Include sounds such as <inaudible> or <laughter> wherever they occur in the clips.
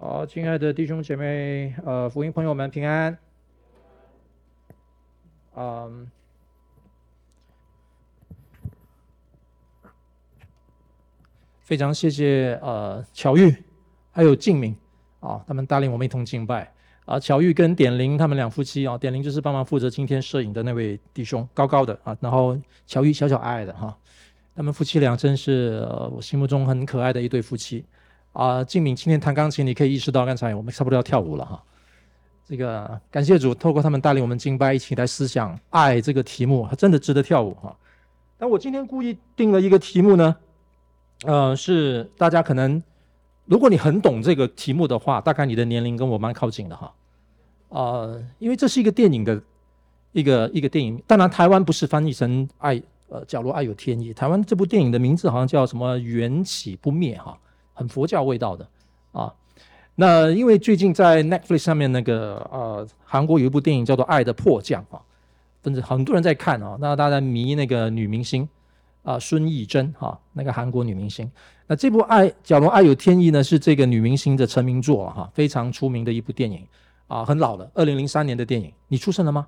好，亲爱的弟兄姐妹，呃，福音朋友们平安。嗯，非常谢谢呃巧玉还有静敏啊，他们带领我们一同敬拜啊。巧玉跟点灵他们两夫妻啊，点灵就是帮忙负责今天摄影的那位弟兄，高高的啊，然后巧玉小小矮矮的哈、他们夫妻俩真是、呃、我心目中很可爱的一对夫妻。啊，静敏今天弹钢琴，你可以意识到刚才我们差不多要跳舞了哈。这个感谢主，透过他们带领我们敬拜，一起来思想爱这个题目，真的值得跳舞哈。但我今天故意定了一个题目呢，呃，是大家可能，如果你很懂这个题目的话，大概你的年龄跟我蛮靠近的哈。呃，因为这是一个电影的一个一个电影，当然台湾不是翻译成爱，呃，假如爱有天意，台湾这部电影的名字好像叫什么缘起不灭哈。很佛教味道的啊，那因为最近在 Netflix 上面那个呃，韩国有一部电影叫做《爱的迫降》啊，甚至很多人在看啊，那大家迷那个女明星啊，孙艺珍哈，那个韩国女明星。那这部《爱假如爱有天意》呢，是这个女明星的成名作哈，非常出名的一部电影啊，很老了，二零零三年的电影。你出生了吗？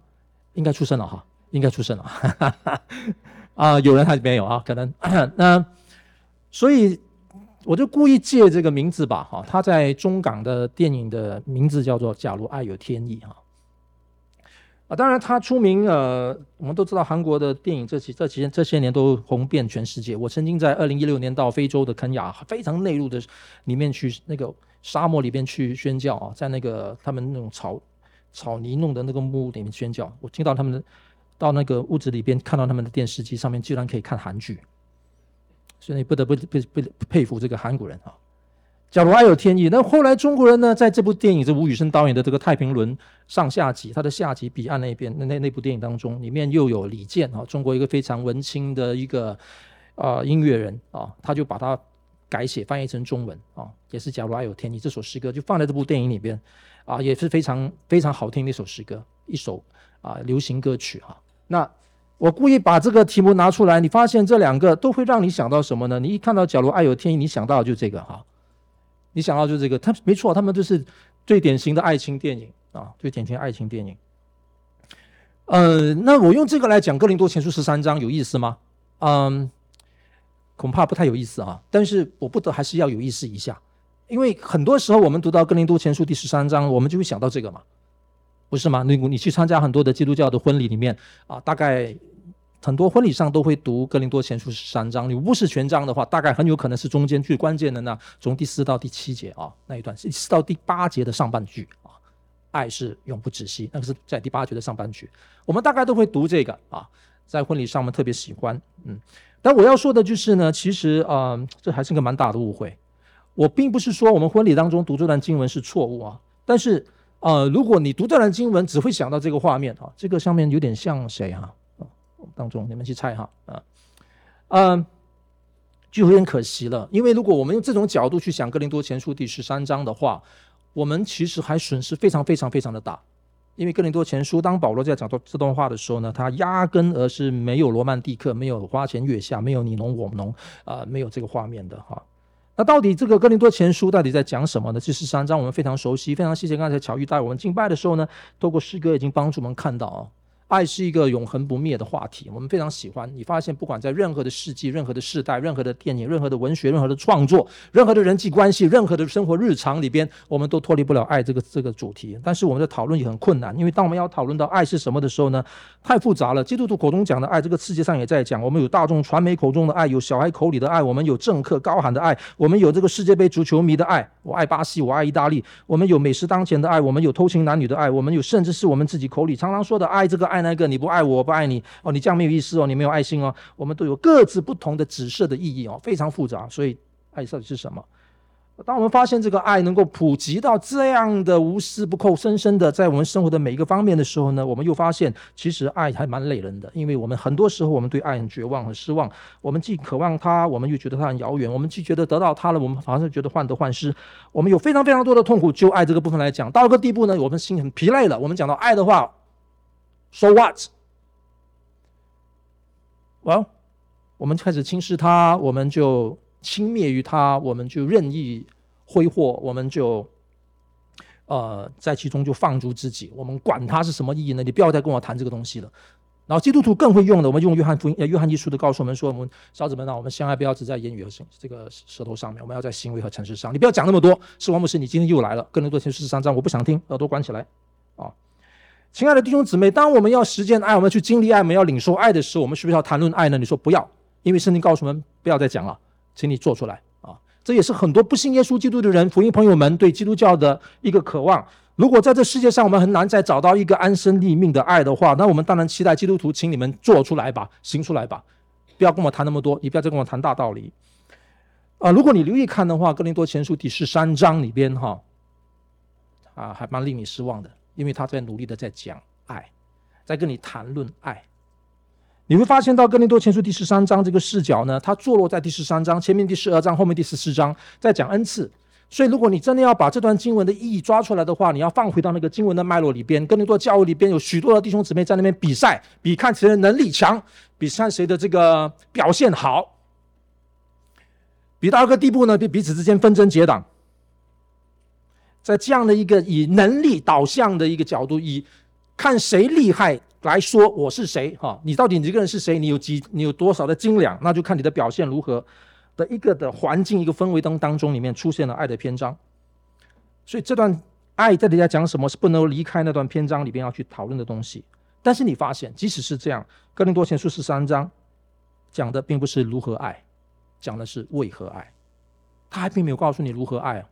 应该出生了哈，应该出生了。<laughs> 啊，有人还没有啊？可能 <coughs> 那所以。我就故意借这个名字吧，哈，他在中港的电影的名字叫做《假如爱有天意》哈，啊，当然他出名，呃，我们都知道韩国的电影这几这几这些年都红遍全世界。我曾经在二零一六年到非洲的肯亚非常内陆的里面去，那个沙漠里边去宣教啊，在那个他们那种草草泥弄的那个木屋里面宣教，我听到他们的到那个屋子里边看到他们的电视机上面居然可以看韩剧。所以你不得不不不佩服这个韩国人啊！假如爱有天意，那后来中国人呢，在这部电影，这吴宇森导演的这个《太平轮》上下集，他的下集彼岸那边那那那部电影当中，里面又有李健啊，中国一个非常文青的一个啊、音乐人啊，他就把它改写翻译成中文啊，也是《假如爱有天意》这首诗歌就放在这部电影里边啊，也是非常非常好听的一首诗歌，一首啊流行歌曲哈、啊。那我故意把这个题目拿出来，你发现这两个都会让你想到什么呢？你一看到“假如爱有天意”，你想到就这个哈，你想到就这个，他没错，他们就是最典型的爱情电影啊，最典型的爱情电影。呃，那我用这个来讲《哥林多前书》十三章有意思吗？嗯，恐怕不太有意思啊。但是我不得还是要有意思一下，因为很多时候我们读到《哥林多前书》第十三章，我们就会想到这个嘛。不是吗？你你去参加很多的基督教的婚礼里面啊，大概很多婚礼上都会读《哥林多前书》十三章。你不是全章的话，大概很有可能是中间最关键的那从第四到第七节啊那一段，第四到第八节的上半句啊，爱是永不止息，那个是在第八节的上半句。我们大概都会读这个啊，在婚礼上我们特别喜欢。嗯，但我要说的就是呢，其实啊、这还是个蛮大的误会。我并不是说我们婚礼当中读这段经文是错误啊，但是。呃，如果你读这段经文，只会想到这个画面啊，这个上面有点像谁哈？啊，当中你们去猜哈啊，嗯，就有点可惜了，因为如果我们用这种角度去想《哥林多前书》第十三章的话，我们其实还损失非常非常非常的大，因为《哥林多前书》当保罗在讲到这段话的时候呢，他压根而是没有罗曼蒂克，没有花前月下，没有你侬我侬啊，没有这个画面的哈。那到底这个哥林多前书到底在讲什么呢？这十三章我们非常熟悉，非常谢谢刚才巧玉带我们敬拜的时候呢，透过诗歌已经帮助我们看到啊。爱是一个永恒不灭的话题，我们非常喜欢。你发现，不管在任何的世纪、任何的世代、任何的电影、任何的文学、任何的创作、任何的人际关系、任何的生活日常里边，我们都脱离不了爱这个这个主题。但是我们的讨论也很困难，因为当我们要讨论到爱是什么的时候呢，太复杂了。基督徒口中讲的爱，这个世界上也在讲。我们有大众传媒口中的爱，有小孩口里的爱，我们有政客高喊的爱，我们有这个世界杯足球迷的爱，我爱巴西，我爱意大利。我们有美食当前的爱，我们有偷情男女的爱，我们有甚至是我们自己口里常常说的爱这个爱那个，你不爱我，我不爱你哦，你这样没有意思哦，你没有爱心哦，我们都有各自不同的紫色的意义哦，非常复杂。所以爱到底是什么？当我们发现这个爱能够普及到这样的无丝不扣、深深的在我们生活的每一个方面的时候呢，我们又发现其实爱还蛮累人的，因为我们很多时候我们对爱很绝望、很失望，我们既渴望它，我们又觉得它很遥远，我们既觉得得到它了，我们好像觉得患得患失，我们有非常非常多的痛苦。就爱这个部分来讲，到一个地步呢，我们心很疲累了。我们讲到爱的话，So what？well，我们开始轻视它，我们就轻蔑于它，我们就任意挥霍，我们就呃，在其中就放逐自己。我们管它是什么意义呢？你不要再跟我谈这个东西了。然后基督徒更会用的，我们用约翰福音、约翰一书的告诉我们说：我们小子们啊，我们相爱不要只在言语和行这个舌头上面，我们要在行为和诚实上。你不要讲那么多。是王牧师，你今天又来了，哥林多前书十三章，我不想听，耳朵关起来啊！亲爱的弟兄姊妹，当我们要实践爱，我们去经历爱，我们要领受爱的时候，我们是不是要谈论爱呢？你说不要，因为圣经告诉我们不要再讲了，请你做出来啊！这也是很多不信耶稣基督的人、福音朋友们对基督教的一个渴望。如果在这世界上我们很难再找到一个安身立命的爱的话，那我们当然期待基督徒，请你们做出来吧，行出来吧，不要跟我谈那么多，你不要再跟我谈大道理。啊，如果你留意看的话，《哥林多前书》第十三章里边哈，啊，还蛮令你失望的，因为他在努力的在讲爱，在跟你谈论爱。你会发现到《哥林多前书》第十三章这个视角呢，它坐落在第十三章前面第十二章，后面第十四章在讲恩赐。所以，如果你真的要把这段经文的意义抓出来的话，你要放回到那个经文的脉络里边。哥林多教会里边有许多的弟兄姊妹在那边比赛，比看谁的能力强，比看谁的这个表现好，比到一个地步呢，比彼此之间纷争结党。在这样的一个以能力导向的一个角度，以看谁厉害来说，我是谁？哈，你到底你这个人是谁？你有几？你有多少的斤两？那就看你的表现如何。的一个的环境，一个氛围当当中，里面出现了爱的篇章，所以这段爱在底下讲什么，是不能离开那段篇章里边要去讨论的东西。但是你发现，即使是这样，《哥林多前书》十三章讲的并不是如何爱，讲的是为何爱，他还并没有告诉你如何爱啊。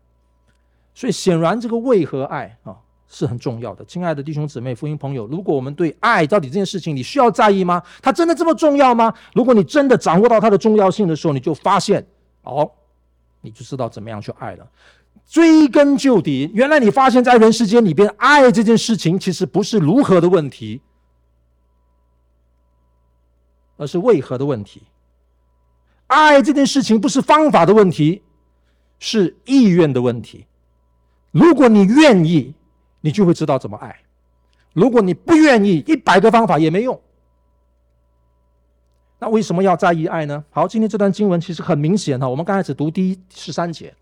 所以显然，这个为何爱啊。是很重要的，亲爱的弟兄姊妹、福音朋友，如果我们对爱到底这件事情，你需要在意吗？它真的这么重要吗？如果你真的掌握到它的重要性的时候，你就发现，哦，你就知道怎么样去爱了。追根究底，原来你发现，在人世间里边，爱这件事情其实不是如何的问题，而是为何的问题。爱这件事情不是方法的问题，是意愿的问题。如果你愿意。你就会知道怎么爱。如果你不愿意，一百个方法也没用。那为什么要在意爱呢？好，今天这段经文其实很明显哈。我们刚开始读第一十三节，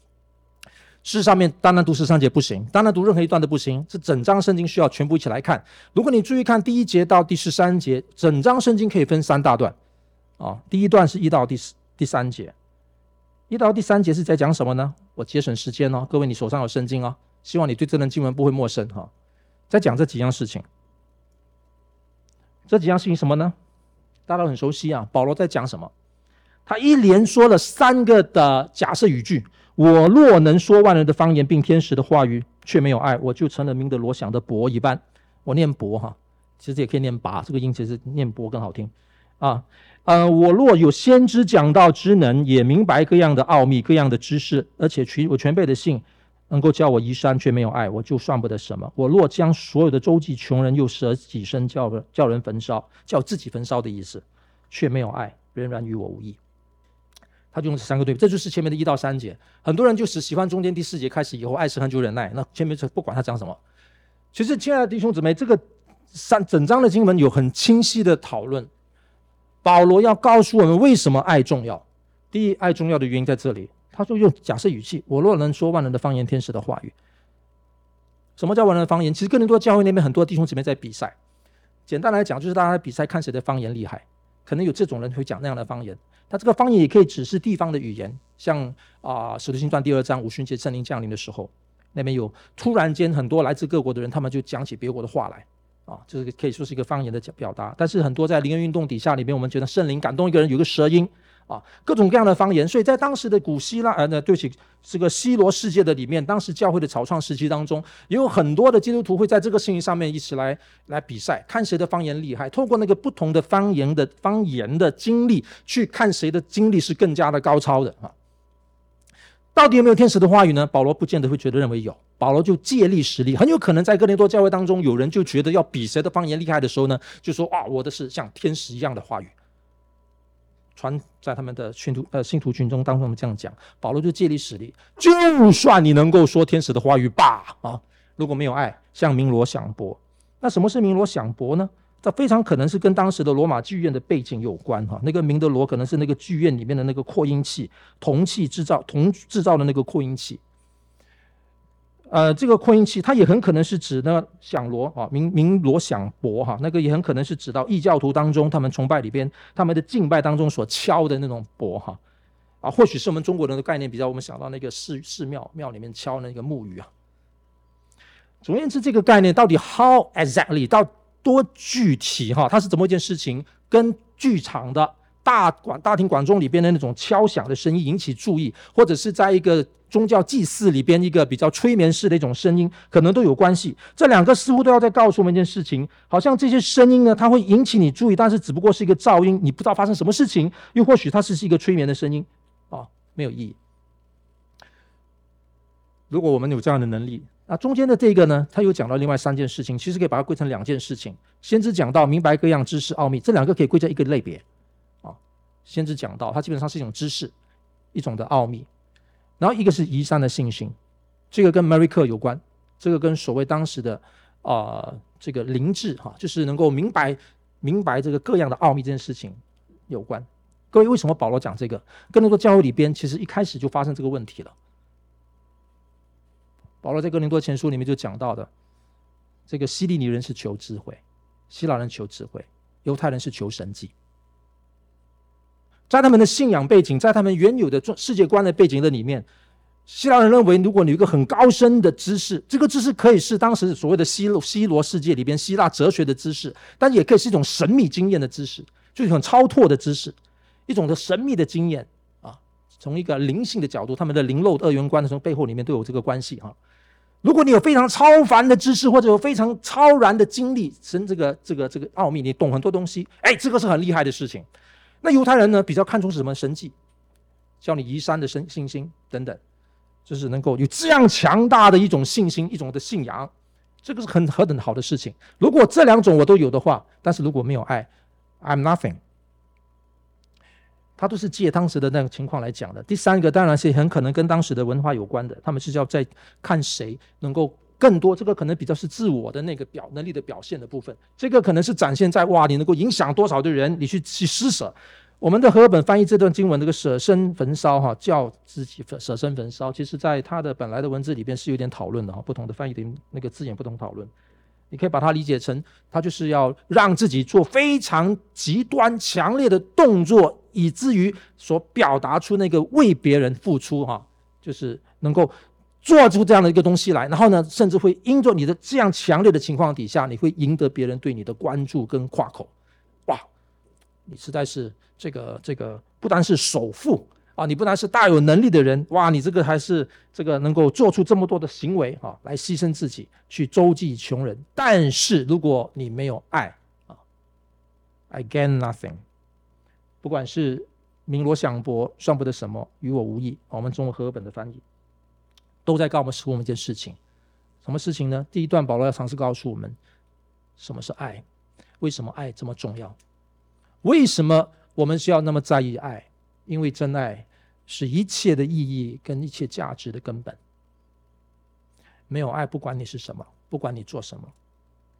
事实上面单单读十三节不行，单单读任何一段都不行。是整章圣经需要全部一起来看。如果你注意看第一节到第十三节，整章圣经可以分三大段。啊，第一段是一到第第三节，一到第三节是在讲什么呢？我节省时间哦，各位你手上有圣经哦。希望你对这段经文不会陌生哈，在讲这几样事情，这几样事情什么呢？大家都很熟悉啊。保罗在讲什么？他一连说了三个的假设语句：我若能说万人的方言，并天使的话语，却没有爱，我就成了明德罗想的博一般。我念博哈，其实也可以念拔，这个音其实念博更好听啊。呃，我若有先知讲道之能，也明白各样的奥秘、各样的知识，而且全我全备的信。能够叫我移山，却没有爱，我就算不得什么。我若将所有的周济穷人，又舍己身叫叫人焚烧，叫自己焚烧的意思，却没有爱，仍然与我无益。他就用这三个对比，这就是前面的一到三节。很多人就是喜欢中间第四节开始以后，爱是恒久忍耐。那前面是不管他讲什么。其实，亲爱的弟兄姊妹，这个三整章的经文有很清晰的讨论。保罗要告诉我们为什么爱重要。第一，爱重要的原因在这里。他说：“用假设语气，我若能说万能的方言，天使的话语。什么叫万能的方言？其实哥林多教会那边很多弟兄姊妹在比赛。简单来讲，就是大家比赛看谁的方言厉害。可能有这种人会讲那样的方言。他这个方言也可以只是地方的语言，像啊《使徒行传》第二章五旬节圣灵降临的时候，那边有突然间很多来自各国的人，他们就讲起别国的话来。啊，这个可以说是一个方言的表达。但是很多在灵恩运动底下里面，我们觉得圣灵感动一个人，有个舌音。”啊，各种各样的方言，所以在当时的古希腊，呃，那对起，这个希罗世界的里面，当时教会的草创时期当中，也有很多的基督徒会在这个事情上面一起来来比赛，看谁的方言厉害，透过那个不同的方言的方言的经历，去看谁的经历是更加的高超的啊。到底有没有天使的话语呢？保罗不见得会觉得认为有，保罗就借力使力，很有可能在哥林多教会当中，有人就觉得要比谁的方言厉害的时候呢，就说啊，我的是像天使一样的话语。传在他们的信徒呃信徒群中当中，我们这样讲，保罗就借力使力，就算你能够说天使的话语吧啊，如果没有爱，像鸣锣响鈸。那什么是鸣锣响鈸呢？这非常可能是跟当时的罗马剧院的背景有关哈。那个鸣德罗可能是那个剧院里面的那个扩音器，铜器制造铜制造的那个扩音器。呃，这个扩音器它也很可能是指那响锣啊，鸣鸣锣响鈸哈，那个也很可能是指到异教徒当中他们崇拜里边他们的敬拜当中所敲的那种鈸哈啊，或许是我们中国人的概念比较，我们想到那个寺寺庙庙里面敲那个木鱼啊。总而言之，这个概念到底 how exactly 到多具体哈，它是怎么一件事情？跟剧场的大管大庭广众里边的那种敲响的声音引起注意，或者是在一个。宗教祭祀里边一个比较催眠式的一种声音，可能都有关系。这两个似乎都要在告诉我们一件事情，好像这些声音呢，它会引起你注意，但是只不过是一个噪音，你不知道发生什么事情。又或许它是是一个催眠的声音，啊，没有意义。如果我们有这样的能力，那中间的这个呢，它又讲到另外三件事情，其实可以把它归成两件事情。先知讲到明白各样知识奥秘，这两个可以归在一个类别，啊，先知讲到它基本上是一种知识，一种的奥秘。然后一个是移山的信心，这个跟 Miracle 有关，这个跟所谓当时的啊、这个灵智哈，就是能够明白明白这个各样的奥秘这件事情有关。各位，为什么保罗讲这个？哥林多教会里边其实一开始就发生这个问题了。保罗在哥林多前书里面就讲到的，这个希利尼人是求智慧，希腊人求智慧，犹太人是求神迹。在他们的信仰背景，在他们原有的世界观的背景的里面，希腊人认为，如果你有一个很高深的知识，这个知识可以是当时所谓的希罗希罗世界里边希腊哲学的知识，但也可以是一种神秘经验的知识，就是很超脱的知识，一种的神秘的经验啊。从一个灵性的角度，他们的灵肉二元观的从背后里面都有这个关系哈。如果你有非常超凡的知识，或者有非常超然的经历，神这个这个这个奥秘，你懂很多东西，哎，这个是很厉害的事情。那犹太人呢，比较看重是什么神迹，教你移山的神信心等等，就是能够有这样强大的一种信心，一种的信仰，这个是很何等好的事情。如果这两种我都有的话，但是如果没有爱，I'm nothing。他都是借当时的那个情况来讲的。第三个当然是很可能跟当时的文化有关的，他们是要在看谁能够。更多这个可能比较是自我的那个表能力的表现的部分，这个可能是展现在哇，你能够影响多少的人，你去去施舍。我们的和合本翻译这段经文，这个舍身焚烧哈，叫自己舍身焚烧，其实在他的本来的文字里边是有点讨论的哈，不同的翻译的那个字眼不同讨论。你可以把它理解成，他就是要让自己做非常极端强烈的动作，以至于所表达出那个为别人付出哈，就是能够。做出这样的一个东西来，然后呢，甚至会因着你的这样强烈的情况底下，你会赢得别人对你的关注跟夸口。哇，你实在是这个这个，不单是首富啊，你不单是大有能力的人，哇，你这个还是这个能够做出这么多的行为啊，来牺牲自己去周济穷人。但是如果你没有爱啊，I gain nothing，不管是鸣锣响鈸，算不得什么，与我无益。我们中文和本的翻译。都在告诉我们一件事情，什么事情呢？第一段保罗要尝试告诉我们，什么是爱，为什么爱这么重要？为什么我们需要那么在意爱？因为真爱是一切的意义跟一切价值的根本。没有爱，不管你是什么，不管你做什么，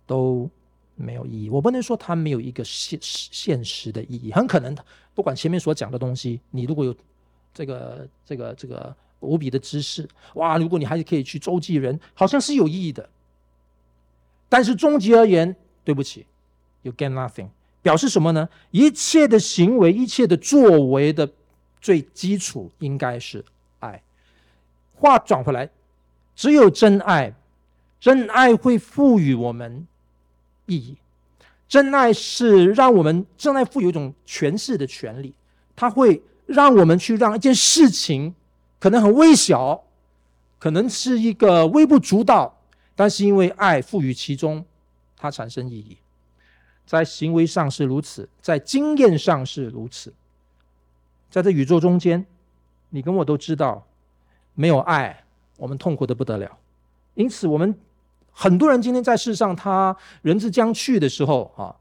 都没有意义。我不能说它没有一个现现实的意义，很可能的不管前面所讲的东西，你如果有这个这个这个。无比的知识，哇！如果你还是可以去周济人，好像是有意义的。但是终极而言，对不起，you gain nothing。表示什么呢？一切的行为，一切的作为的最基础应该是爱。话转回来，只有真爱，真爱会赋予我们意义。真爱是让我们真爱赋予一种诠释的权利，它会让我们去让一件事情。可能很微小，可能是一个微不足道，但是因为爱赋予其中，它产生意义。在行为上是如此，在经验上是如此。在这宇宙中间，你跟我都知道，没有爱，我们痛苦的不得了。因此，我们很多人今天在世上，他人之将去的时候，啊。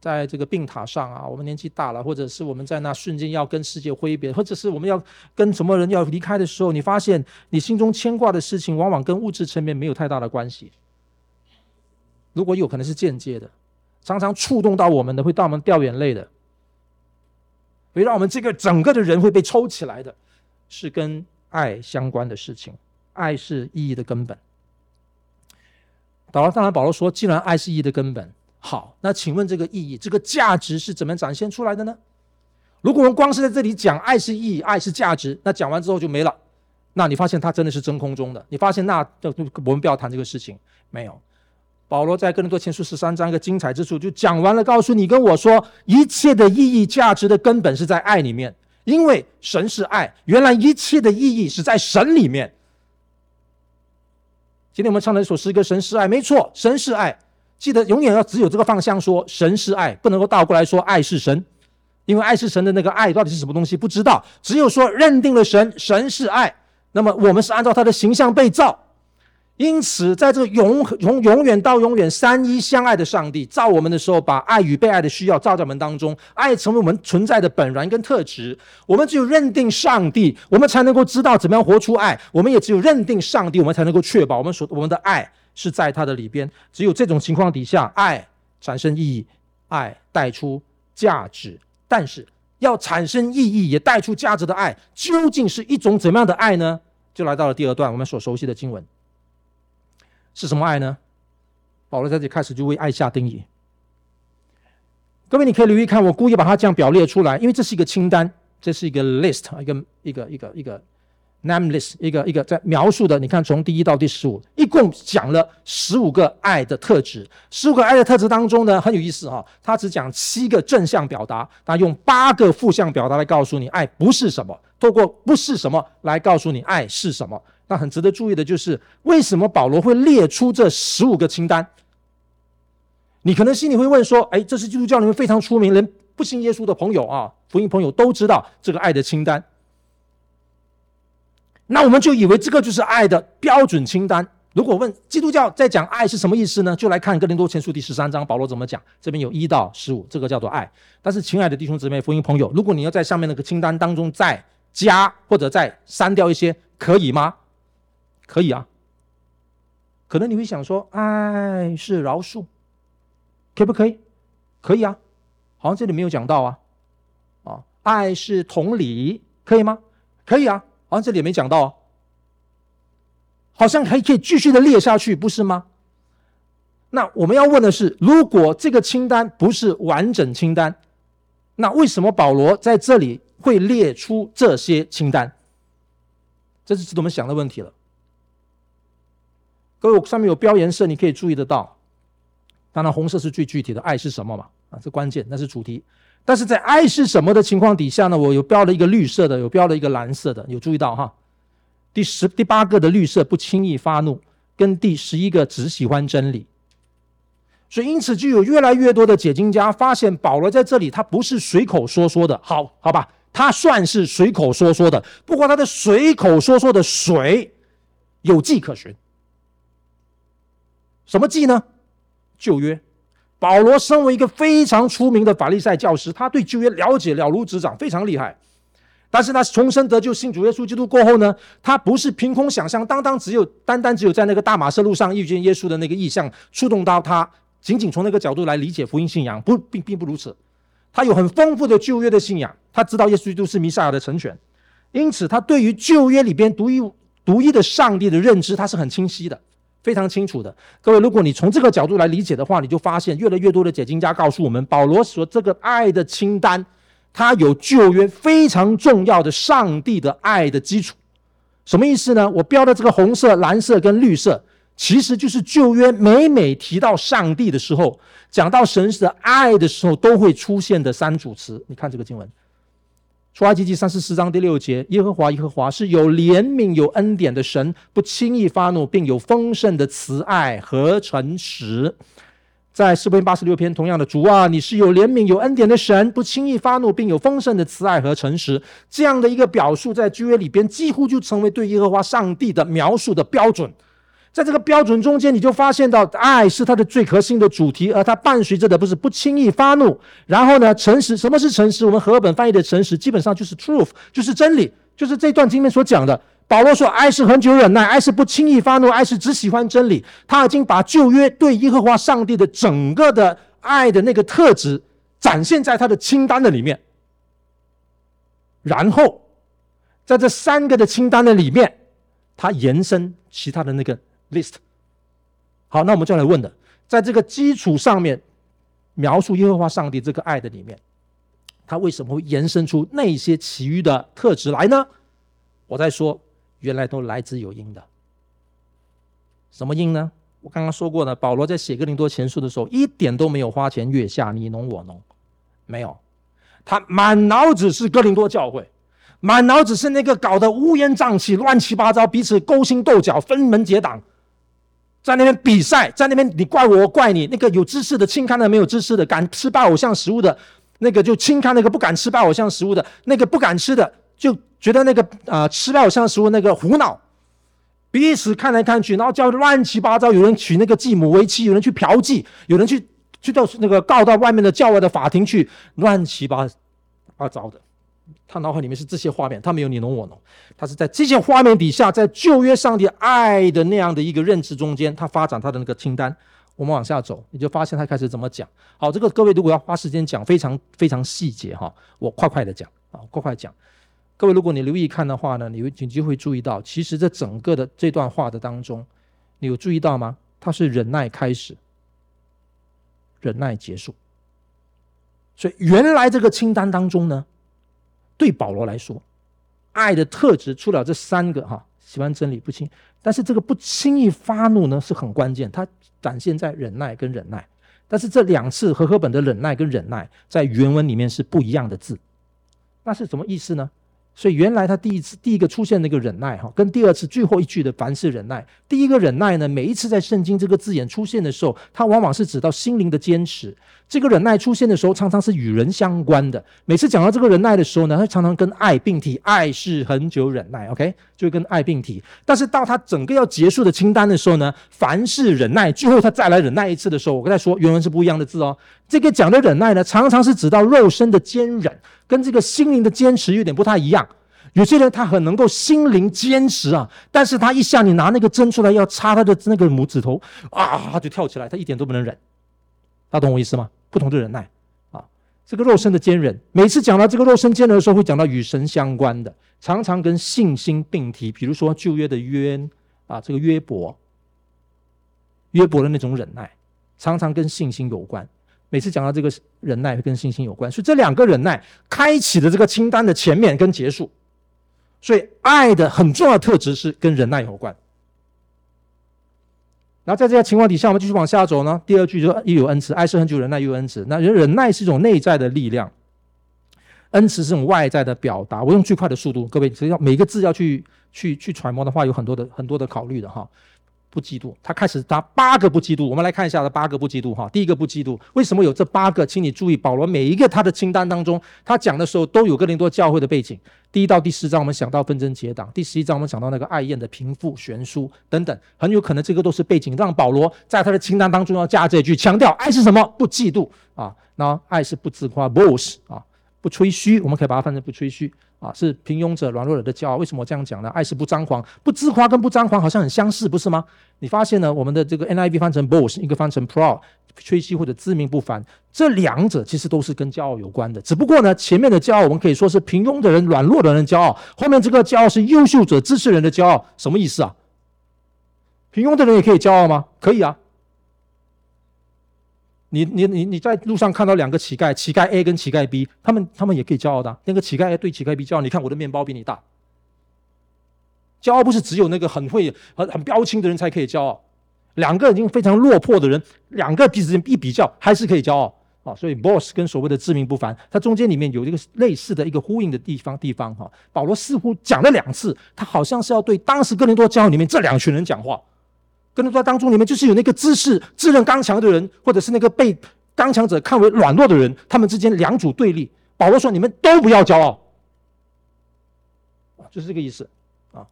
在这个病榻上啊，我们年纪大了，或者是我们在那瞬间要跟世界挥别，或者是我们要跟什么人要离开的时候，你发现你心中牵挂的事情，往往跟物质层面没有太大的关系。如果有可能是间接的，常常触动到我们的，会让我们掉眼泪的，会让我们这个整个的人会被抽起来的，是跟爱相关的事情。爱是意义的根本，当然，当然，保罗说，既然爱是意义的根本，好，那请问这个意义、这个价值是怎么展现出来的呢？如果我们光是在这里讲爱是意义、爱是价值，那讲完之后就没了。那你发现它真的是真空中的。你发现那我们不要谈这个事情。没有，保罗在哥林多前书十三章一个精彩之处就讲完了，告诉你跟我说，一切的意义、价值的根本是在爱里面，因为神是爱。原来一切的意义是在神里面。今天我们唱的一首诗歌《神是爱》，没错，神是爱。记得永远要只有这个方向说，说神是爱，不能够倒过来说爱是神。因为爱是神的那个爱到底是什么东西不知道，只有说认定了神，神是爱，那么我们是按照他的形象被造，因此在这个永永永远到永远三一相爱的上帝造我们的时候，把爱与被爱的需要造在我们当中，爱成为我们存在的本然跟特质。我们只有认定上帝，我们才能够知道怎么样活出爱。我们也只有认定上帝，我们才能够确保我们所我们的爱是在他的里边。只有这种情况底下，爱产生意义，爱带出价值。但是要产生意义，也带出价值的爱，究竟是一种怎么样的爱呢？就来到了第二段，我们所熟悉的经文是什么爱呢？保罗在这里开始就为爱下定义。各位，你可以留意看，我故意把它这样表列出来，因为这是一个清单，这是一个 list，一个一个一个一个。Name list 一个一个在描述的，你看从第一到第十五，一共讲了十五个爱的特质。十五个爱的特质当中呢，很有意思哈、哦，他只讲七个正向表达，他用八个负向表达来告诉你爱不是什么，透过不是什么来告诉你爱是什么。那很值得注意的就是，为什么保罗会列出这十五个清单？你可能心里会问说，哎，这是基督教里面非常出名，连不信耶稣的朋友啊，福音朋友都知道这个爱的清单。那我们就以为这个就是爱的标准清单。如果问基督教在讲爱是什么意思呢？就来看哥林多前书第十三章，保罗怎么讲？这边有一到十五，这个叫做爱。但是，亲爱的弟兄姊妹、福音朋友，如果你要在上面那个清单当中再加或者再删掉一些，可以吗？可以啊。可能你会想说，爱是饶恕，可不可以？可以啊。好像这里没有讲到啊。啊，爱是同理，可以吗？可以啊。好像这里也没讲到哦，好像还可以继续的列下去，不是吗？那我们要问的是，如果这个清单不是完整清单，那为什么保罗在这里会列出这些清单？这是值得我们想的问题了。各位，我上面有标颜色，你可以注意得到。当然，红色是最具体的，爱是什么嘛？啊，这关键，那是主题。但是在爱是什么的情况底下呢？我有标了一个绿色的，有标了一个蓝色的，有注意到哈？第十、第八个的绿色不轻易发怒，跟第十一个只喜欢真理。所以因此就有越来越多的解经家发现，保罗在这里他不是随口说说的，好好吧？他算是随口说说的，不过他的随口说说的水有迹可循。什么迹呢？旧约。保罗身为一个非常出名的法利赛教师，他对旧约了解了如指掌，非常厉害。但是他重生得救信主耶稣基督过后呢，他不是凭空想象，当当只有单单只有在那个大马色路上遇见耶稣的那个意象触动到他，仅仅从那个角度来理解福音信仰，不并并不如此。他有很丰富的旧约的信仰，他知道耶稣基督是弥赛亚的成全，因此他对于旧约里边独一独一的上帝的认知，他是很清晰的。非常清楚的，各位，如果你从这个角度来理解的话，你就发现越来越多的解经家告诉我们，保罗说这个爱的清单，它有旧约非常重要的上帝的爱的基础。什么意思呢？我标的这个红色、蓝色跟绿色，其实就是旧约每每提到上帝的时候，讲到神的爱的时候，都会出现的三组词。你看这个经文。出埃及记三十四章第六节，耶和华耶和华是有怜悯有恩典的神，不轻易发怒，并有丰盛的慈爱和诚实。在诗篇八十六篇，同样的主啊，你是有怜悯有恩典的神，不轻易发怒，并有丰盛的慈爱和诚实。这样的一个表述，在旧约里边几乎就成为对耶和华上帝的描述的标准。在这个标准中间，你就发现到爱是它的最核心的主题，而它伴随着的不是不轻易发怒。然后呢，诚实，什么是诚实？我们和本翻译的诚实，基本上就是 truth，就是真理，就是这段经文所讲的。保罗说，爱是恒久忍耐，爱是不轻易发怒，爱是只喜欢真理。他已经把旧约对耶和华上帝的整个的爱的那个特质展现在他的清单的里面。然后，在这三个的清单的里面，他延伸其他的那个。list，好，那我们就来问的，在这个基础上面描述耶和华上帝这个爱的里面，他为什么会延伸出那些其余的特质来呢？我在说，原来都来自有因的。什么因呢？我刚刚说过呢，保罗在写哥林多前书的时候，一点都没有花前月下你侬我侬，没有，他满脑子是哥林多教会，满脑子是那个搞得乌烟瘴气、乱七八糟、彼此勾心斗角、分门结党，在那边比赛，在那边你怪我，我怪你，那个有知识的轻看那没有知识的，敢吃拜偶像食物的，那个就轻看那个不敢吃拜偶像食物的，那个不敢吃的就觉得那个啊、吃拜偶像食物那个胡闹。彼此看来看去，然后叫乱七八糟。有人娶那个继母为妻，有人去嫖妓，有人去去到那个告到外面的教外的法庭去，乱七八糟的。他脑海里面是这些画面，他没有你侬我侬，他是在这些画面底下，在旧约上帝爱的那样的一个认知中间，他发展他的那个清单。我们往下走，你就发现他开始怎么讲。好，这个各位如果要花时间讲，非常非常细节哈，我快快的讲啊，快快讲。各位，如果你留意看的话呢，你会你就会注意到，其实这整个的这段话的当中，你有注意到吗？它是忍耐开始，忍耐结束。所以原来这个清单当中呢，对保罗来说，爱的特质除了这三个哈，喜欢真理不轻，但是这个不轻易发怒呢是很关键，它展现在忍耐跟忍耐。但是这两次和合本的忍耐跟忍耐在原文里面是不一样的字，那是什么意思呢？所以原来他第一次第一个出现那个忍耐哈，跟第二次最后一句的凡事忍耐，第一个忍耐呢，每一次在圣经这个字眼出现的时候，它往往是指到心灵的坚持。这个忍耐出现的时候，常常是与人相关的。每次讲到这个忍耐的时候呢，它常常跟爱并提，爱是恒久忍耐，OK，就跟爱并提。但是到他整个要结束的清单的时候呢，凡事忍耐，最后他再来忍耐一次的时候，我跟他说原文是不一样的字哦。这个讲的忍耐呢，常常是指到肉身的坚忍。跟这个心灵的坚持有点不太一样。有些人他很能够心灵坚持啊，但是他一下你拿那个针出来要插他的那个拇指头啊，他就跳起来，他一点都不能忍。他懂我意思吗？不同的忍耐啊，这个肉身的坚忍，每次讲到这个肉身坚忍的时候，会讲到与神相关的，常常跟信心并提。比如说旧约的约啊，这个约伯，约伯的那种忍耐，常常跟信心有关。每次讲到这个忍耐跟信心有关，所以这两个忍耐开启的这个清单的前面跟结束。所以爱的很重要的特质是跟忍耐有关。然后在这样情况底下，我们继续往下走呢。第二句就是又有恩慈，爱是很久忍耐，又有恩慈。那人忍耐是一种内在的力量，恩慈是种外在的表达。我用最快的速度，各位只要每个字要去去去揣摩的话，有很多的很多的考虑的哈。不嫉妒，他开始答八个不嫉妒。我们来看一下他八个不嫉妒哈。第一个不嫉妒，为什么有这八个？请你注意，保罗每一个他的清单当中，他讲的时候都有哥林多教会的背景。第一到第十章我们想到纷争结党，第十一章我们想到那个爱宴的贫富悬殊等等，很有可能这个都是背景，让保罗在他的清单当中要加这句，强调爱是什么？不嫉妒啊，那爱是不自夸，boast 啊，不吹嘘，我们可以把它翻成不吹嘘。啊，是平庸者、软弱者的骄傲。为什么我这样讲呢？爱是不张狂，不自夸跟不张狂好像很相似，不是吗？你发现呢？我们的这个 NIV 翻成 boast，一个翻成 prod 吹嘘或者自命不凡，这两者其实都是跟骄傲有关的。只不过呢，前面的骄傲我们可以说是平庸的人、软弱的人骄傲，后面这个骄傲是优秀者、知识人的骄傲。什么意思啊？平庸的人也可以骄傲吗？可以啊。你你你你在路上看到两个乞丐，乞丐 A 跟乞丐 B，他们他们也可以骄傲的。那个乞丐 A 对乞丐 B 骄傲，你看我的面包比你大。骄傲不是只有那个很会很很标青的人才可以骄傲，两个已经非常落魄的人，两个彼此一比较还是可以骄傲啊。所以，boss 跟所谓的自命不凡，它中间里面有一个类似的一个呼应的地方地方哈。保罗似乎讲了两次，他好像是要对当时哥林多教会里面这两群人讲话。哥林多当中，里面就是有那个自恃、自认刚强的人，或者是那个被刚强者看为软弱的人，他们之间两组对立。保罗说：“你们都不要骄傲。”，就是这个意思啊。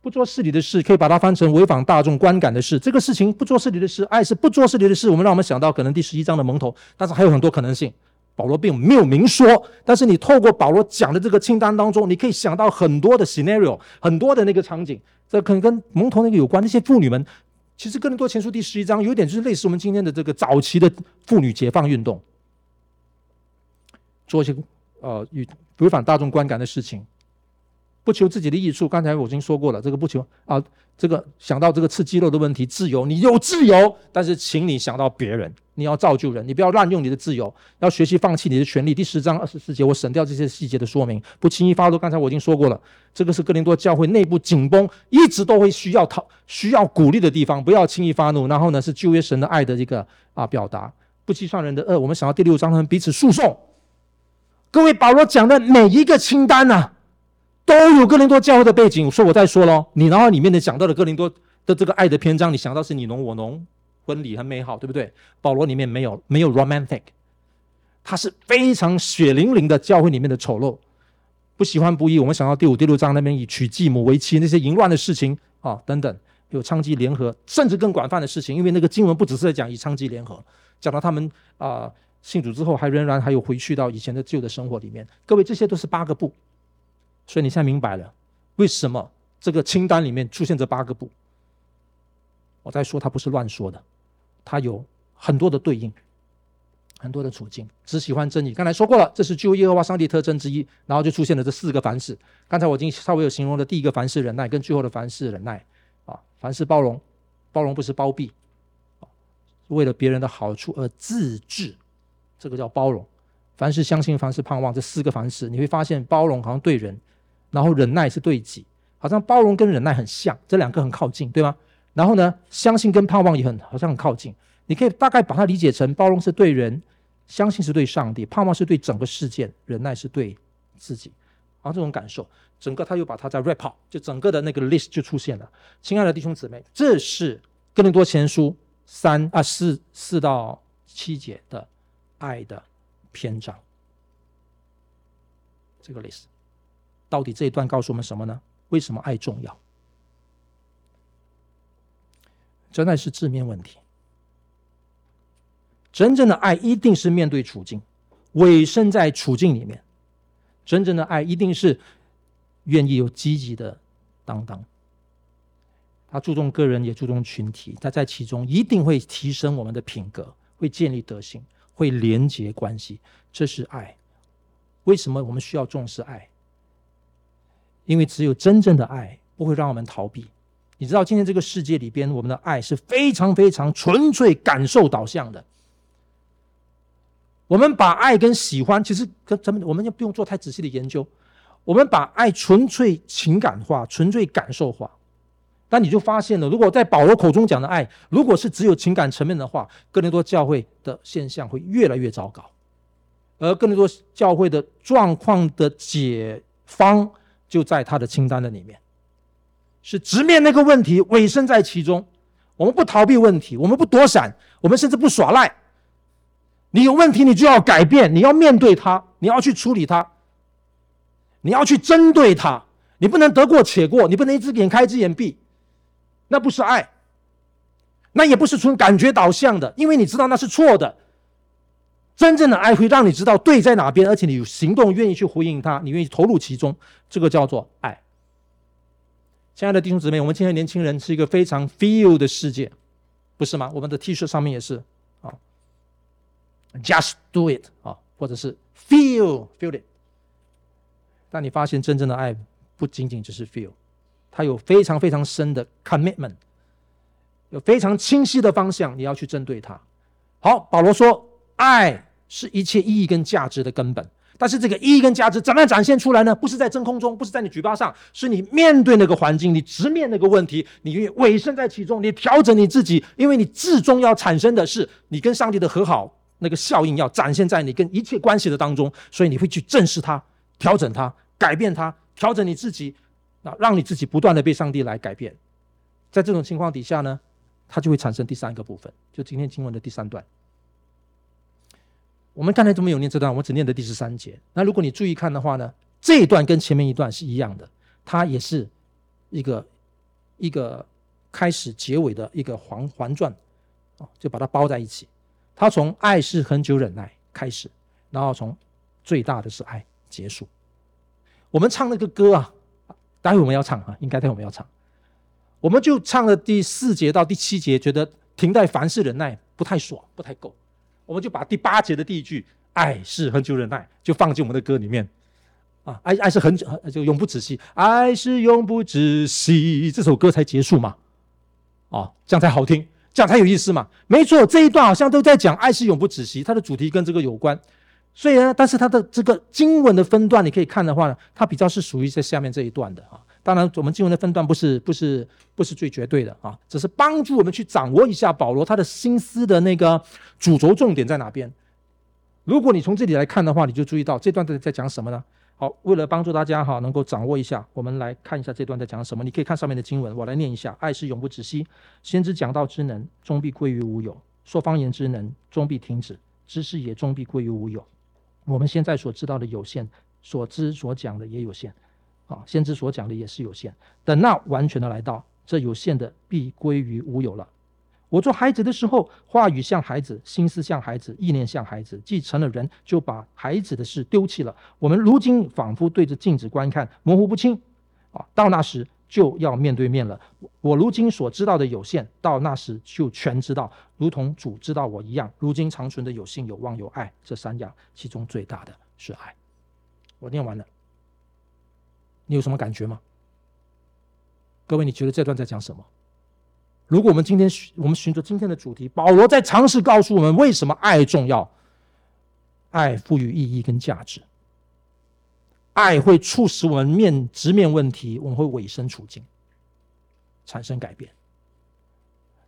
不做事理的事，可以把它翻成违反大众观感的事。这个事情不做事理的事，爱是不做事理的事。我们让我们想到可能第十一章的蒙头，但是还有很多可能性。保罗并没有明说，但是你透过保罗讲的这个清单当中，你可以想到很多的 scenario，很多的那个场景。这可能跟蒙头那个有关。那些妇女们，其实哥林多前书第十一章有点就是类似我们今天的这个早期的妇女解放运动，做一些呃与违反大众观感的事情。不求自己的益处。刚才我已经说过了，这个不求啊，这个想到这个吃鸡肉的问题，自由，你有自由，但是请你想到别人，你要造就人，你不要滥用你的自由，要学习放弃你的权利。第十章二十四节，我省掉这些细节的说明，不轻易发怒。刚才我已经说过了，这个是哥林多教会内部紧绷，一直都会需要讨需要鼓励的地方，不要轻易发怒。然后呢，是旧约神的爱的一个啊表达，不计算人的恶。我们想到第六章，他们彼此诉讼。各位，保罗讲的每一个清单呐、都有哥林多教会的背景。所以我在说喽，你脑海里面的讲到的哥林多的这个爱的篇章，你想到是你侬我侬，婚礼很美好，对不对？保罗里面没有没有 romantic，他是非常血淋淋的教会里面的丑陋，不喜欢不义。我们想到第五、第六章那边以娶继母为妻那些淫乱的事情啊等等，有娼妓联合，甚至更广泛的事情，因为那个经文不只是在讲以娼妓联合，讲到他们啊。信主之后，还仍然还有回去到以前的旧的生活里面。各位，这些都是八个不，所以你现在明白了为什么这个清单里面出现这八个不。我在说，他不是乱说的，他有很多的对应，很多的处境。只喜欢真理，刚才说过了，这是旧耶和华上帝特征之一。然后就出现了这四个凡事。刚才我已经稍微有形容了第一个凡事忍耐，跟最后的凡事忍耐啊，凡事包容，包容不是包庇，为了别人的好处而自治。这个叫包容，凡事相信，凡事盼望，这四个凡事，你会发现包容好像对人，然后忍耐是对己，好像包容跟忍耐很像，这两个很靠近，对吗？然后呢，相信跟盼望也很好像很靠近，你可以大概把它理解成包容是对人，相信是对上帝，盼望是对整个世界，忍耐是对自己，然后这种感受，整个他又把它在 wrap up，就整个的那个 list 就出现了。亲爱的弟兄姊妹，这是哥林多前书三啊四四到七节的。爱的篇章，这个历史到底这一段告诉我们什么呢？为什么爱重要？真爱是字面问题。真正的爱一定是面对处境，委身在处境里面。真正的爱一定是愿意有积极的担当。他注重个人，也注重群体。他在其中一定会提升我们的品格，会建立德行。会连接关系，这是爱。为什么我们需要重视爱？因为只有真正的爱不会让我们逃避。你知道，今天这个世界里边，我们的爱是非常非常纯粹感受导向的。我们把爱跟喜欢，其实跟咱们我们也不用做太仔细的研究。我们把爱纯粹情感化，纯粹感受化。但你就发现了，如果在保罗口中讲的爱，如果是只有情感层面的话，哥林多教会的现象会越来越糟糕，而哥林多教会的状况的解方就在他的清单的里面，是直面那个问题，委身在其中。我们不逃避问题，我们不躲闪，我们甚至不耍赖。你有问题，你就要改变，你要面对它，你要去处理它，你要去针对它，你不能得过且过，你不能一只眼开一只眼闭。那不是爱，那也不是纯感觉导向的，因为你知道那是错的。真正的爱会让你知道对在哪边，而且你有行动，愿意去回应他，你愿意投入其中，这个叫做爱。亲爱的弟兄姊妹，我们今天年轻人是一个非常 feel 的世界，不是吗？我们的 T 恤上面也是啊，Just do it 啊，或者是 feel feel it。但你发现真正的爱不仅仅只是 feel。他有非常非常深的 commitment，有非常清晰的方向，你要去针对他。好，保罗说，爱是一切意义跟价值的根本。但是这个意义跟价值怎么样展现出来呢？不是在真空中，不是在你嘴巴上，是你面对那个环境，你直面那个问题，你愿意委身在其中，你调整你自己，因为你至终要产生的是你跟上帝的和好，那个效应要展现在你跟一切关系的当中，所以你会去正视它，调整它，改变它，调整你自己。那让你自己不断的被上帝来改变，在这种情况底下呢，它就会产生第三个部分，就今天经文的第三段。我们刚才都没有念这段，我只念的第十三节。那如果你注意看的话呢，这一段跟前面一段是一样的，它也是一个一个开始结尾的一个环环转，啊，就把它包在一起。它从爱是恒久忍耐开始，然后从最大的是爱结束。我们唱那个歌啊。待会我们要唱啊，应该待会我们要唱，我们就唱了第四节到第七节，觉得停在凡事忍耐不太爽，不太够，我们就把第八节的第一句“爱是恒久忍耐”就放进我们的歌里面，啊，爱爱是很久，就永不止息，爱是永不止息，这首歌才结束嘛，啊，这样才好听，这样才有意思嘛。没错，这一段好像都在讲爱是永不止息，它的主题跟这个有关。所以呢，但是它的这个经文的分段，你可以看的话呢，它比较是属于在下面这一段的啊。当然，我们经文的分段不是不是不是最绝对的啊，只是帮助我们去掌握一下保罗他的心思的那个主轴重点在哪边。如果你从这里来看的话，你就注意到这段在在讲什么呢？好，为了帮助大家哈能够掌握一下，我们来看一下这段在讲什么。你可以看上面的经文，我来念一下：爱是永不止息，先知讲道之能终必归于无有，说方言之能终必停止，知识也终必归于无有。我们现在所知道的有限，所知所讲的也有限。啊，先知所讲的也是有限。等那完全的来到，这有限的必归于无有了。我做孩子的时候，话语像孩子，心思像孩子，意念像孩子。既成了人，就把孩子的事丢弃了。我们如今仿佛对着镜子观看，模糊不清。啊，到那时就要面对面了。我如今所知道的有限，到那时就全知道，如同主知道我一样。如今长存的有信、有望、有爱，这三样，其中最大的是爱。我念完了。你有什么感觉吗？各位，你觉得这段在讲什么？如果我们今天我们寻着今天的主题，保罗在尝试告诉我们为什么爱重要，爱赋予意义跟价值，爱会促使我们面直面问题，我们会委身处境，产生改变。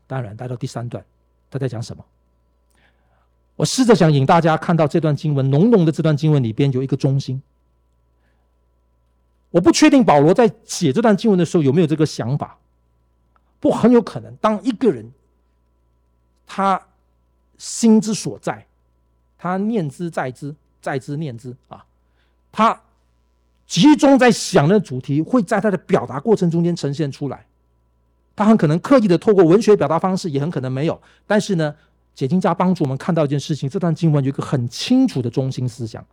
当然，来到第三段，他在讲什么？我试着想引大家看到这段经文，浓浓的这段经文里边有一个中心。我不确定保罗在写这段经文的时候有没有这个想法，不，很有可能，当一个人他心之所在，他念之在之，在之念之啊，他集中在想的主题，会在他的表达过程中间呈现出来。他很可能刻意的透过文学表达方式，也很可能没有。但是呢，解经家帮助我们看到一件事情，这段经文有一个很清楚的中心思想。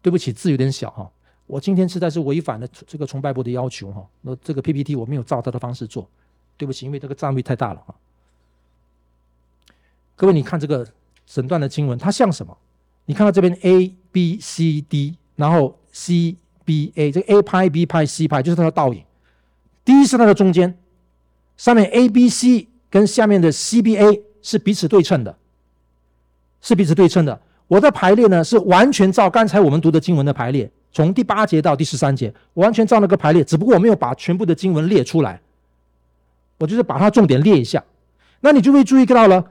对不起，字有点小哈。我今天实在是违反了这个崇拜部的要求哈。那这个 PPT 我没有照他的方式做，对不起，因为这个占位太大了哈。各位，你看这个整段的经文，它像什么？你看到这边 A B C D，然后 C B A，这个 A 派 B 派 C 派就是它的倒影。D 是它的中间，上面 A B C 跟下面的 C B A 是彼此对称的，是彼此对称的。我的排列呢，是完全照刚才我们读的经文的排列，从第八节到第十三节，完全照那个排列，只不过我没有把全部的经文列出来，我就是把它重点列一下。那你就会注意到了，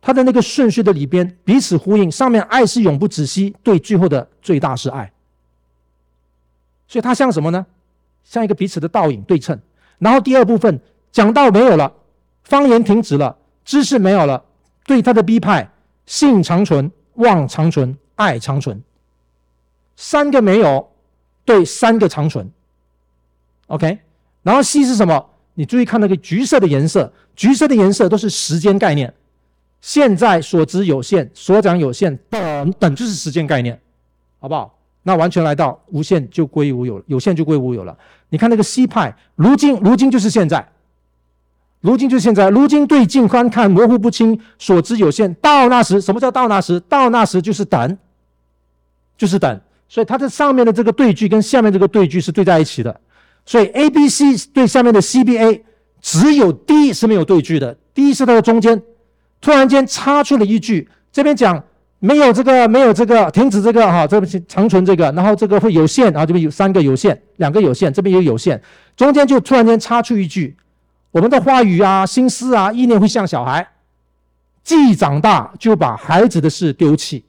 它的那个顺序的里边彼此呼应，上面爱是永不止息，对，最后的最大是爱，所以它像什么呢？像一个彼此的倒影对称。然后第二部分讲到没有了，方言停止了，知识没有了，对它的 B 派信长存。望长存，爱长存，三个没有，对三个长存。OK，然后 C 是什么？你注意看那个橘色的颜色，橘色的颜色都是时间概念。现在所知有限，所讲有限，等等就是时间概念，好不好？那完全来到无限就归无有，有限就归无有了。你看那个 C 派，如今如今就是现在。如今就现在，如今对镜观看模糊不清，所知有限。到那时，什么叫到那时？到那时就是等，就是等。所以它这上面的这个对句跟下面这个对句是对在一起的。所以 A、B、C 对下面的 C、B、A，只有 D 是没有对句的。D 是它的中间，突然间插出了一句，这边讲没有这个，没有这个，停止这个哈，这边长存这个，然后这个会有限，然后这边有三个有限，两个有限，这边也有限，中间就突然间插出一句。我们的话语啊、心思啊、意念会像小孩，既长大就把孩子的事丢弃。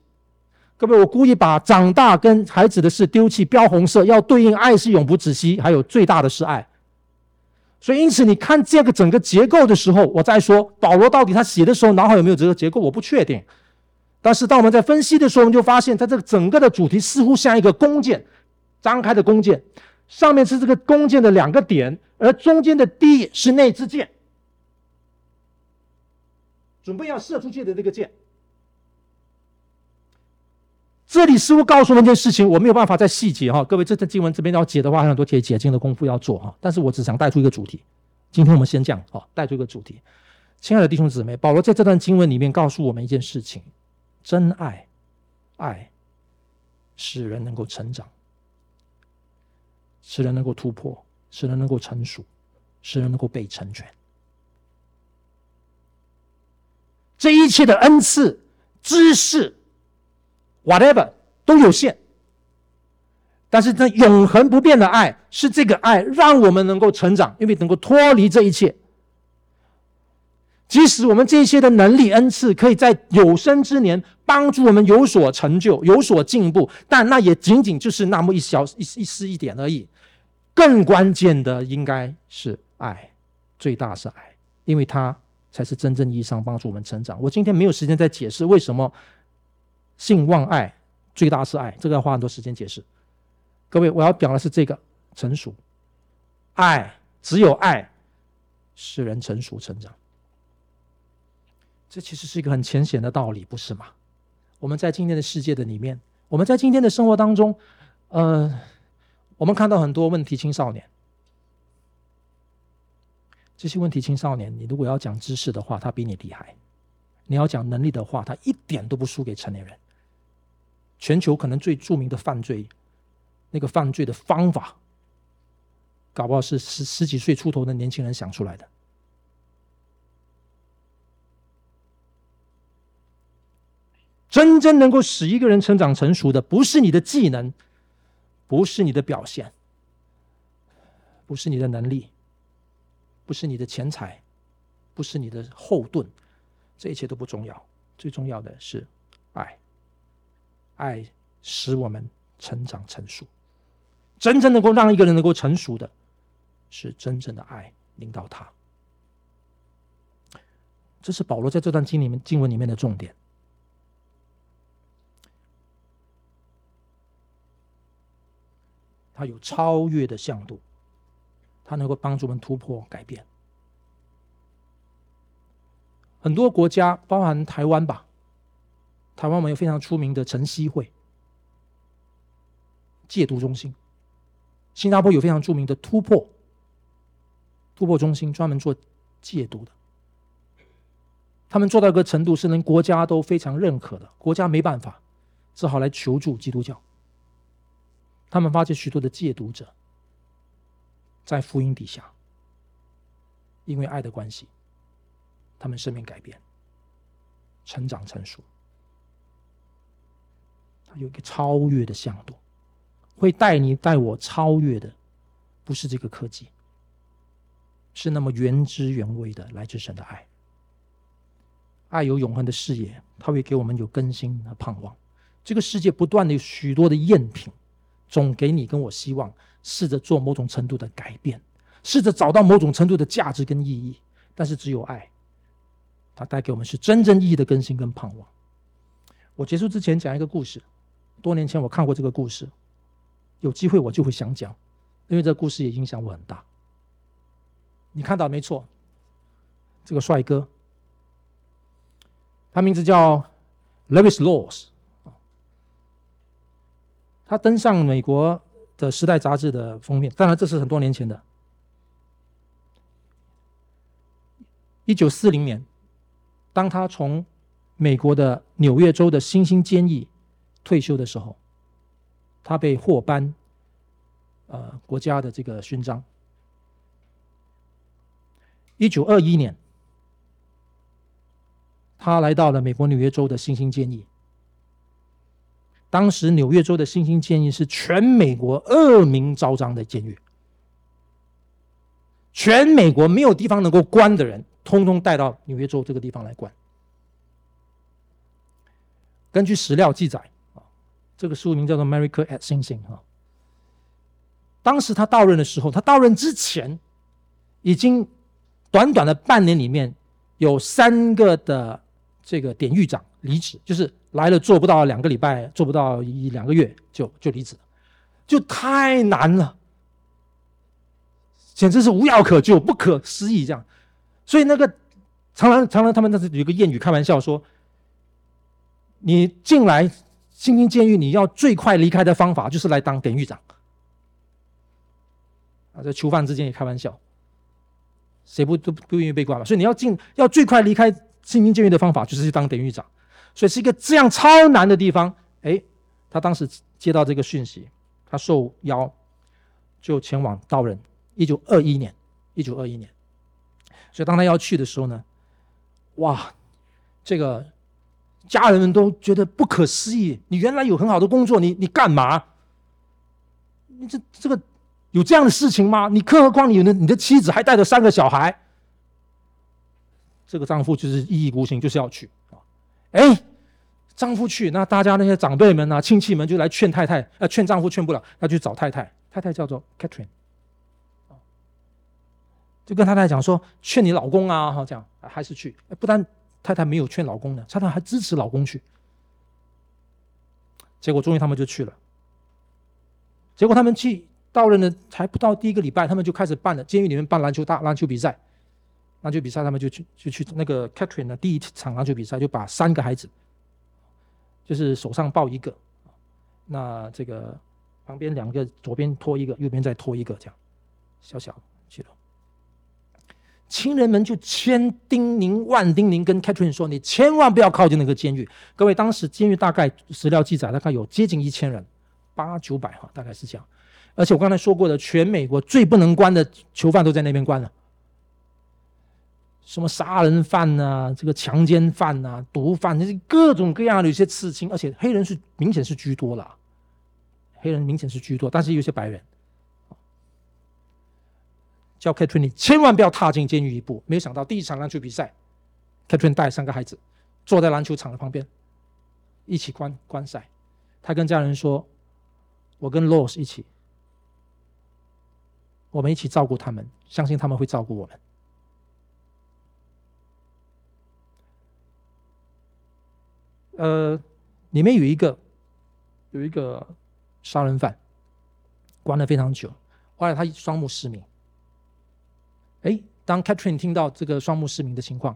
各位，我故意把长大跟孩子的事丢弃标红色，要对应爱是永不止息，还有最大的是爱。所以，因此你看这个整个结构的时候，我再说保罗到底他写的时候脑海有没有这个结构，我不确定。但是当我们在分析的时候，我们就发现他这个整个的主题似乎像一个弓箭，张开的弓箭。上面是这个弓箭的两个点，而中间的 D 是那支箭，准备要射出去的这个箭。这里似乎告诉我们一件事情，我没有办法再细节哈，各位，这段经文这边要解的话，很多解解经的功夫要做哈。但是我只想带出一个主题，今天我们先这样哦，带出一个主题。亲爱的弟兄姊妹，保罗在这段经文里面告诉我们一件事情：真爱，爱使人能够成长，使人能够突破，使人能够成熟，使人能够被成全。这一切的恩赐、知识，whatever 都有限，但是这永恒不变的爱，是这个爱让我们能够成长，因为能够脱离这一切。即使我们这些的能力恩赐，可以在有生之年帮助我们有所成就、有所进步，但那也仅仅就是那么一小一一丝一点而已。更关键的应该是爱，最大是爱，因为它才是真正意义上帮助我们成长。我今天没有时间再解释为什么性望爱最大是爱，这个要花很多时间解释。各位，我要讲的是这个成熟，爱只有爱使人成熟成长。这其实是一个很浅显的道理，不是吗？我们在今天的世界的里面，我们在今天的生活当中，呃，我们看到很多问题青少年。这些问题青少年，你如果要讲知识的话，他比你厉害；你要讲能力的话，他一点都不输给成年人。全球可能最著名的犯罪，那个犯罪的方法，搞不好是十十几岁出头的年轻人想出来的。真正能够使一个人成长成熟的，不是你的技能，不是你的表现，不是你的能力，不是你的钱财，不是你的后盾，这一切都不重要。最重要的是，爱使我们成长成熟。真正能够让一个人能够成熟的，是真正的爱领导他。这是保罗在这段经里面经文里面的重点。它有超越的向度，它能够帮助我们突破改变。很多国家，包含台湾吧，台湾我们有非常出名的晨曦会戒毒中心，新加坡有非常著名的突破突破中心，专门做戒毒的。他们做到一个程度，是连国家都非常认可的，国家没办法，只好来求助基督教。他们发现许多的戒毒者，在福音底下，因为爱的关系，他们生命改变，成长成熟。它有一个超越的向度，会带你带我超越的，不是这个科技，是那么原汁原味的来自神的爱。爱有永恒的视野，它会给我们有更新和盼望。这个世界不断的有许多的赝品。总给你跟我希望，试着做某种程度的改变，试着找到某种程度的价值跟意义。但是只有爱，它带给我们是真正意义的更新跟盼望。我结束之前讲一个故事，多年前我看过这个故事，有机会我就会想讲，因为这个故事也影响我很大。你看到没错，这个帅哥，他名字叫 Lewis Laws。他登上美国的《时代》杂志的封面，当然这是很多年前的。一九四零年，当他从美国的纽约州的新兴监狱退休的时候，他被获颁呃国家的这个勋章。一九二一年，他来到了美国纽约州的新兴监狱。当时纽约州的新兴监狱是全美国恶名昭彰的监狱，全美国没有地方能够关的人，通通带到纽约州这个地方来关。根据史料记载，这个书名叫做 America at Sing Sing 哈。当时他到任的时候，他到任之前，已经短短的半年里面，有三个的这个典狱长离职，就是。来了做不到两个礼拜，做不到一两个月就就离职，就太难了，简直是无药可救、不可思议这样。所以那个常常常常他们那是有个谚语开玩笑说：“你进来新兴监狱，你要最快离开的方法就是来当典狱长。”啊，这囚犯之间也开玩笑，谁不都不愿意被关嘛？所以你要进要最快离开新兴监狱的方法就是去当典狱长。所以是一个这样超难的地方，哎，他当时接到这个讯息，他受邀就前往道人。一九二一年，一九二一年，所以当他要去的时候呢，哇，这个家人们都觉得不可思议。你原来有很好的工作，你你干嘛？你这这个有这样的事情吗？你更何况你的你的妻子还带着三个小孩。这个丈夫就是一意孤行，就是要去啊。哎，丈夫去，那大家那些长辈们啊、亲戚们就来劝太太，呃，劝丈夫劝不了，他去找太太，太太叫做 Catherine。就跟太太讲说，劝你老公啊，哈，这样还是去。不但太太没有劝老公呢，太太还支持老公去。结果终于他们就去了。结果他们去到了呢，还不到第一个礼拜，他们就开始办了监狱里面办篮球大篮球比赛。篮球比赛他们就去就去那个 Catherine 的第一场篮球比赛，就把三个孩子，就是手上抱一个，那这个旁边两个左边拖一个，右边再拖一个，这样小小。亲人们就千叮咛万叮咛，跟 Catherine 说：“你千万不要靠近那个监狱。”各位，当时监狱大概史料记载大概有接近一千人，八九百哈，大概是这样。而且我刚才说过的，全美国最不能关的囚犯都在那边关了，什么杀人犯呐、啊，这个强奸犯呐、啊，毒贩，这些各种各样的一些刺青，而且黑人是明显是居多了，黑人明显是居多，但是有些白人。叫 Catherine，你千万不要踏进监狱一步。没有想到第一场篮球比赛，Catherine 带三个孩子坐在篮球场的旁边，一起观观赛。他跟家人说：“我跟 Lois 一起，我们一起照顾他们，相信他们会照顾我们。”呃，里面有一个有一个杀人犯，关了非常久，后来他双目失明。哎，当 Catherine 听到这个双目失明的情况，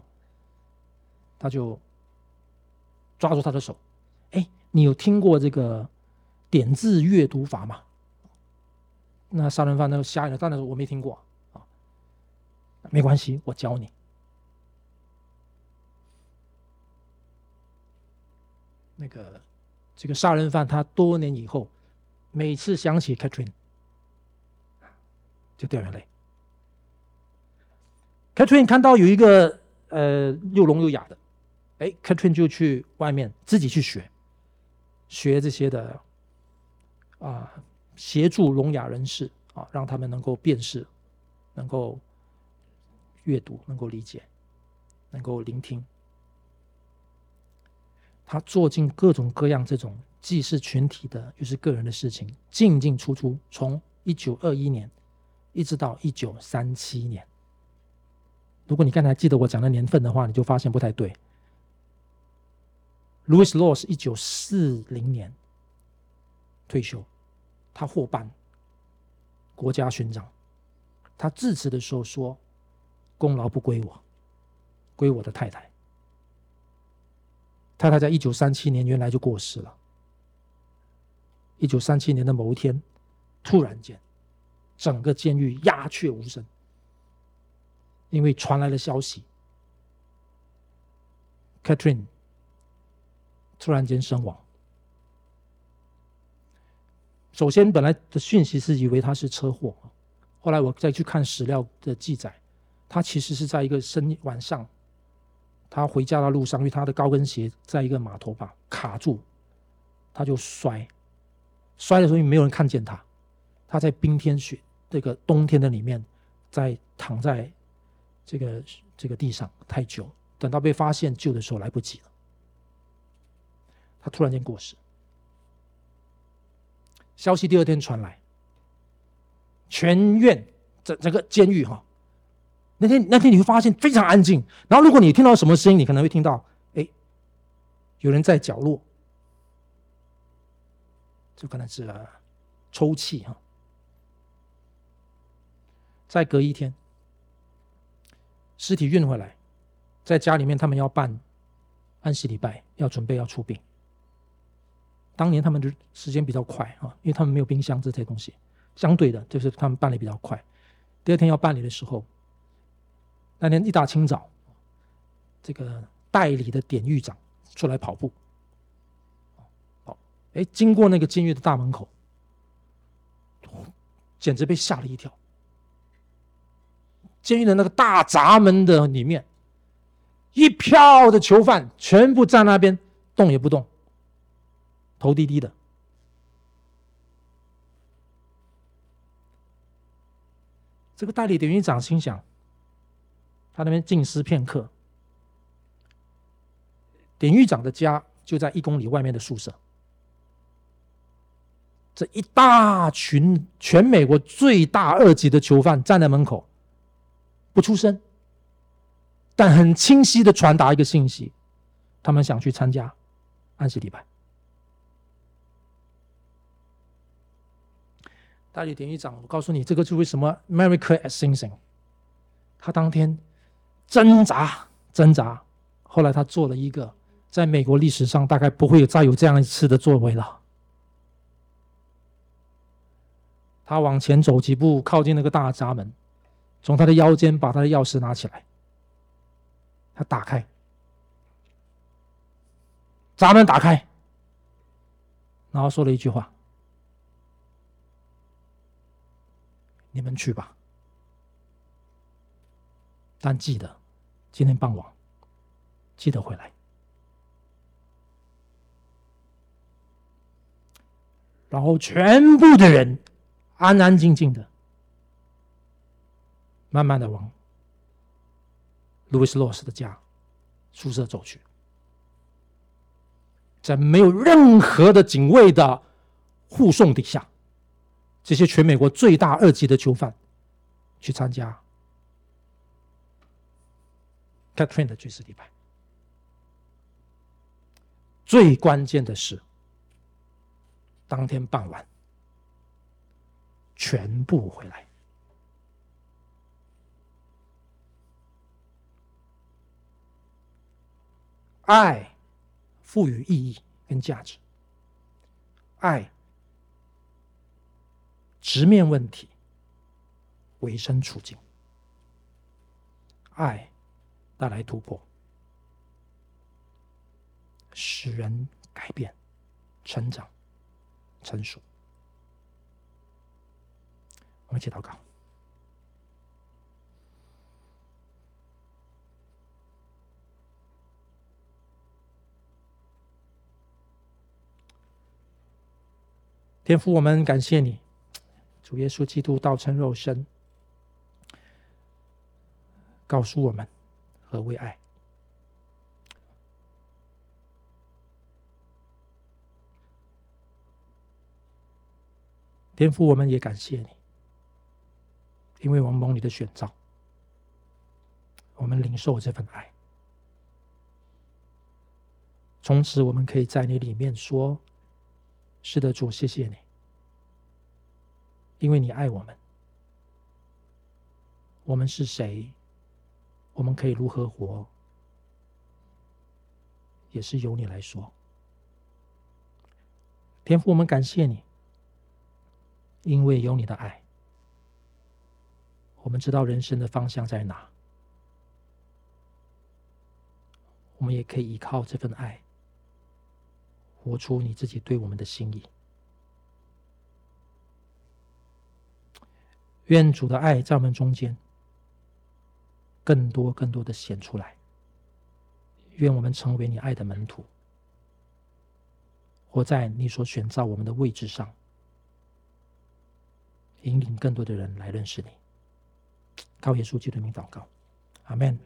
他就抓住他的手。哎，你有听过这个点字阅读法吗？那杀人犯那个瞎眼的，当然说我没听过啊。没关系，我教你。那个这个杀人犯他多年以后，每次想起 Catherine，就掉眼泪。Katrin 看到有一个呃又聋又哑的，哎，Katrin 就去外面自己去学，学这些的啊，协助聋哑人士啊，让他们能够辨识，能够阅读，能够理解，能够聆听。他做尽各种各样这种既是群体的又是个人的事情，进进出出，从一九二一年一直到一九三七年。如果你刚才记得我讲的年份的话，你就发现不太对。Louis Law 是一九四零年退休，他获颁国家勋章。他致辞的时候说：“功劳不归我，归我的太太。”太太在一九三七年原来就过世了。一九三七年的某一天，突然间，整个监狱鸦雀无声。因为传来了消息，Catherine 突然间身亡。首先，本来的讯息是以为他是车祸，后来我再去看史料的记载，他其实是在一个深夜晚上，他回家的路上，因为他的高跟鞋在一个码头把卡住，他就摔，摔的时候没有人看见他，他在冰天雪这个冬天的里面，在躺在。这个这个地上太久，等到被发现救的时候来不及了。他突然间过世，消息第二天传来，全院整整个监狱哈，那天那天你会发现非常安静。然后如果你听到什么声音，你可能会听到，哎，有人在角落，就可能是抽泣哈。再隔一天。尸体运回来，在家里面，他们要办安息礼拜，要准备要出殡。当年他们的时间比较快啊，因为他们没有冰箱这些东西，相对的，就是他们办理比较快。第二天要办理的时候，那天一大清早，这个代理的典狱长出来跑步，好哎，经过那个监狱的大门口，简直被吓了一跳。监狱的那个大闸门的里面，一票的囚犯全部站那边，动也不动，头低低的。这个代理典狱长心想，他那边静思片刻。典狱长的家就在一公里外面的宿舍。这一大群全美国最大二级的囚犯站在门口，不出声，但很清晰的传达一个信息：他们想去参加安息礼拜。代理典狱长，我告诉你，这个是为什么？America is singing 他当天挣扎挣扎，后来他做了一个在美国历史上大概不会有再有这样一次的作为了。他往前走几步，靠近那个大闸门，从他的腰间把他的钥匙拿起来，他打开闸门，打开，然后说了一句话：“你们去吧，但记得今天傍晚记得回来。”然后全部的人。安安静静的，慢慢的往路易斯·洛斯的家宿舍走去，在没有任何的警卫的护送底下，这些全美国最大二级的囚犯去参加 Catherine 的军事礼拜。最关键的是，当天傍晚。全部回来。爱赋予意义跟价值，爱直面问题，委身处境，爱带来突破，使人改变、成长、成熟。我们一起祷告。天父，我们感谢你，主耶稣基督道成肉身，告诉我们何为爱。天父，我们也感谢你。因为我们蒙你的选召，我们领受这份爱，从此我们可以在你里面说：“是的，主，谢谢你，因为你爱我们。我们是谁？我们可以如何活？也是由你来说。天父，我们感谢你，因为有你的爱。”我们知道人生的方向在哪，我们也可以依靠这份爱，活出你自己对我们的心意。愿主的爱在我们中间更多、更多的显出来。愿我们成为你爱的门徒，活在你所选召我们的位置上，引领更多的人来认识你。靠耶稣基督的名祷告，阿门。